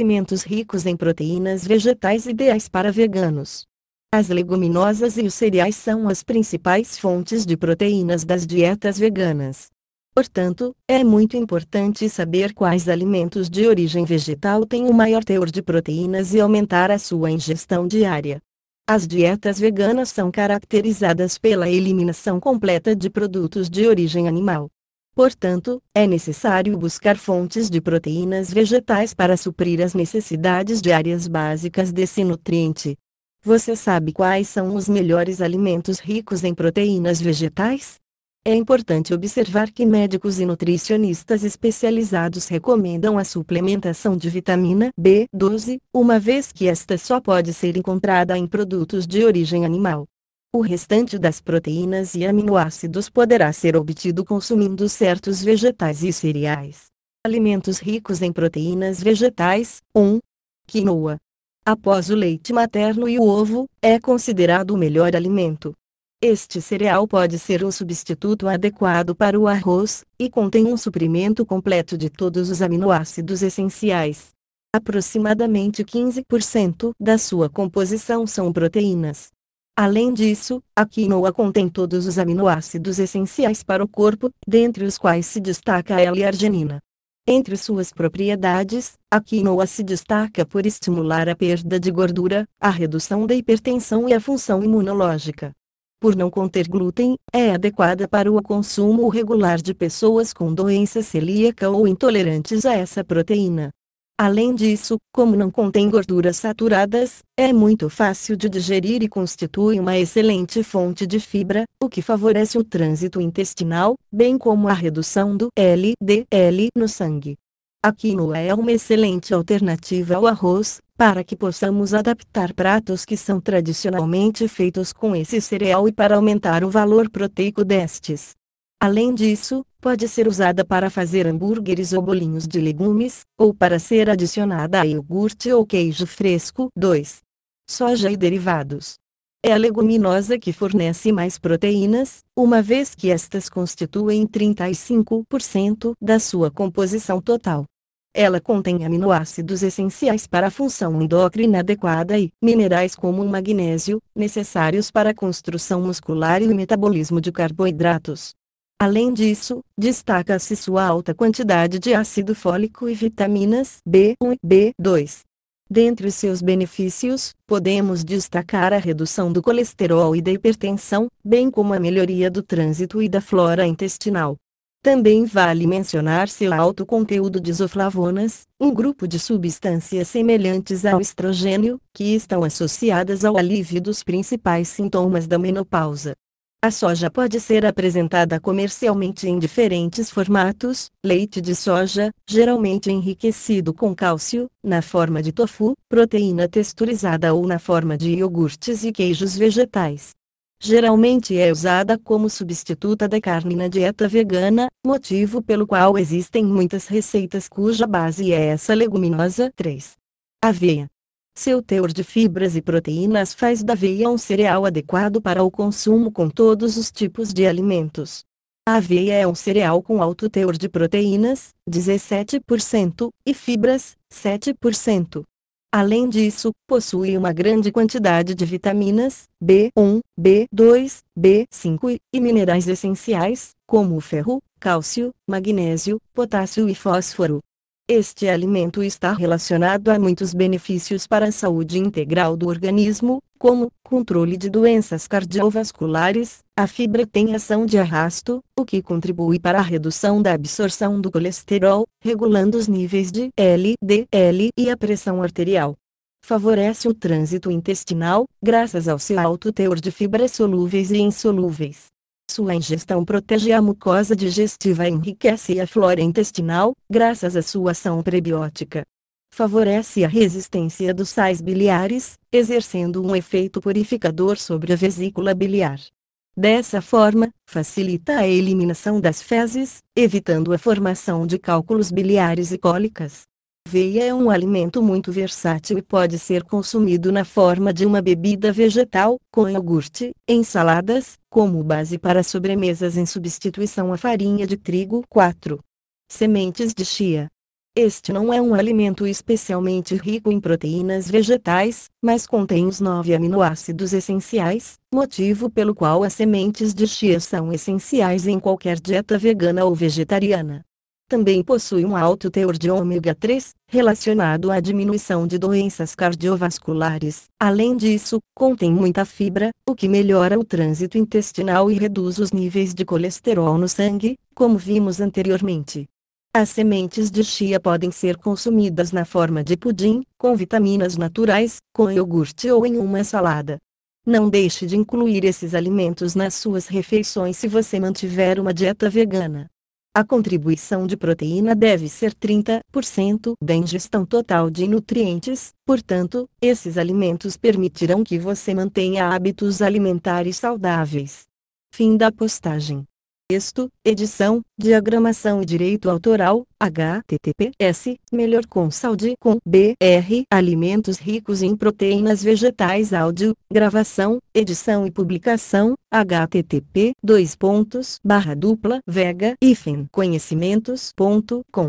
Alimentos ricos em proteínas vegetais ideais para veganos. As leguminosas e os cereais são as principais fontes de proteínas das dietas veganas. Portanto, é muito importante saber quais alimentos de origem vegetal têm o maior teor de proteínas e aumentar a sua ingestão diária. As dietas veganas são caracterizadas pela eliminação completa de produtos de origem animal. Portanto, é necessário buscar fontes de proteínas vegetais para suprir as necessidades diárias básicas desse nutriente. Você sabe quais são os melhores alimentos ricos em proteínas vegetais? É importante observar que médicos e nutricionistas especializados recomendam a suplementação de vitamina B12, uma vez que esta só pode ser encontrada em produtos de origem animal. O restante das proteínas e aminoácidos poderá ser obtido consumindo certos vegetais e cereais. Alimentos ricos em proteínas vegetais 1. Quinoa. Após o leite materno e o ovo, é considerado o melhor alimento. Este cereal pode ser um substituto adequado para o arroz, e contém um suprimento completo de todos os aminoácidos essenciais. Aproximadamente 15% da sua composição são proteínas. Além disso, a quinoa contém todos os aminoácidos essenciais para o corpo, dentre os quais se destaca a L-arginina. Entre suas propriedades, a quinoa se destaca por estimular a perda de gordura, a redução da hipertensão e a função imunológica por não conter glúten, é adequada para o consumo regular de pessoas com doença celíaca ou intolerantes a essa proteína. Além disso, como não contém gorduras saturadas, é muito fácil de digerir e constitui uma excelente fonte de fibra, o que favorece o trânsito intestinal, bem como a redução do LDL no sangue. A quinoa é uma excelente alternativa ao arroz, para que possamos adaptar pratos que são tradicionalmente feitos com esse cereal e para aumentar o valor proteico destes. Além disso, pode ser usada para fazer hambúrgueres ou bolinhos de legumes, ou para ser adicionada a iogurte ou queijo fresco. 2. Soja e derivados. É a leguminosa que fornece mais proteínas, uma vez que estas constituem 35% da sua composição total. Ela contém aminoácidos essenciais para a função endócrina adequada e minerais como o magnésio, necessários para a construção muscular e o metabolismo de carboidratos. Além disso, destaca-se sua alta quantidade de ácido fólico e vitaminas B1 e B2. Dentre seus benefícios, podemos destacar a redução do colesterol e da hipertensão, bem como a melhoria do trânsito e da flora intestinal. Também vale mencionar seu alto conteúdo de isoflavonas, um grupo de substâncias semelhantes ao estrogênio, que estão associadas ao alívio dos principais sintomas da menopausa. A soja pode ser apresentada comercialmente em diferentes formatos: leite de soja, geralmente enriquecido com cálcio, na forma de tofu, proteína texturizada ou na forma de iogurtes e queijos vegetais geralmente é usada como substituta da carne na dieta vegana, motivo pelo qual existem muitas receitas cuja base é essa leguminosa. 3. Aveia. Seu teor de fibras e proteínas faz da aveia um cereal adequado para o consumo com todos os tipos de alimentos. A aveia é um cereal com alto teor de proteínas, 17%, e fibras, 7%. Além disso, possui uma grande quantidade de vitaminas, B1, B2, B5 e minerais essenciais, como ferro, cálcio, magnésio, potássio e fósforo. Este alimento está relacionado a muitos benefícios para a saúde integral do organismo, como controle de doenças cardiovasculares. A fibra tem ação de arrasto, o que contribui para a redução da absorção do colesterol, regulando os níveis de LDL e a pressão arterial. Favorece o trânsito intestinal, graças ao seu alto teor de fibras solúveis e insolúveis. Sua ingestão protege a mucosa digestiva e enriquece a flora intestinal, graças à sua ação prebiótica. Favorece a resistência dos sais biliares, exercendo um efeito purificador sobre a vesícula biliar. Dessa forma, facilita a eliminação das fezes, evitando a formação de cálculos biliares e cólicas. Aveia é um alimento muito versátil e pode ser consumido na forma de uma bebida vegetal, com iogurte, em saladas, como base para sobremesas em substituição à farinha de trigo. 4. Sementes de chia. Este não é um alimento especialmente rico em proteínas vegetais, mas contém os nove aminoácidos essenciais, motivo pelo qual as sementes de chia são essenciais em qualquer dieta vegana ou vegetariana. Também possui um alto teor de ômega 3, relacionado à diminuição de doenças cardiovasculares. Além disso, contém muita fibra, o que melhora o trânsito intestinal e reduz os níveis de colesterol no sangue, como vimos anteriormente. As sementes de chia podem ser consumidas na forma de pudim, com vitaminas naturais, com iogurte ou em uma salada. Não deixe de incluir esses alimentos nas suas refeições se você mantiver uma dieta vegana. A contribuição de proteína deve ser 30% da ingestão total de nutrientes, portanto, esses alimentos permitirão que você mantenha hábitos alimentares saudáveis. Fim da postagem. Texto, edição, diagramação e direito autoral, https, melhor com saúde com BR, alimentos ricos em proteínas vegetais áudio, gravação, edição e publicação, http, dois pontos, barra dupla, vega, conhecimentos.com.